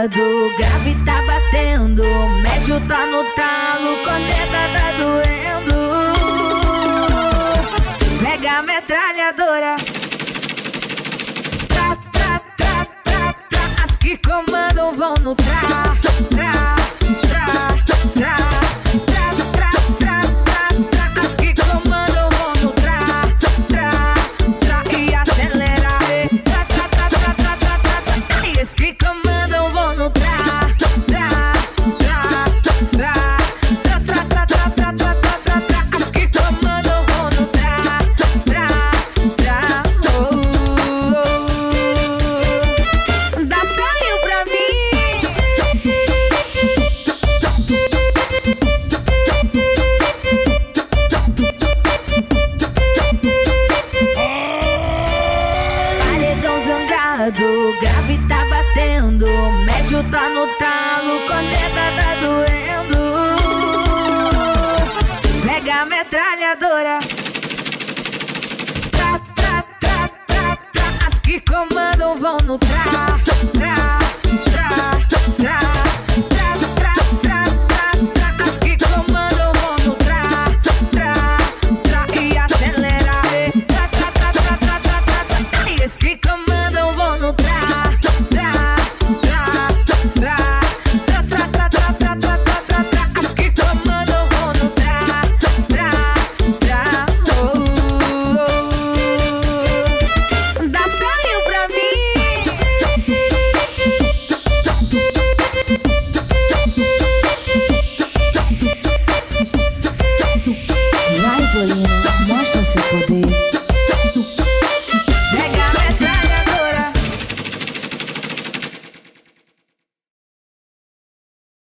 lado, grave tá batendo, médio tá no talo, corneta tá doendo. Pega a metralhadora. Tra, tra, tra, tra, tra. As que comandam vão no tra, tra. tá no talo, coleta tá doendo. Pega a metralhadora. Tá, tá, tá, tá, tá. As que comandam vão no talo.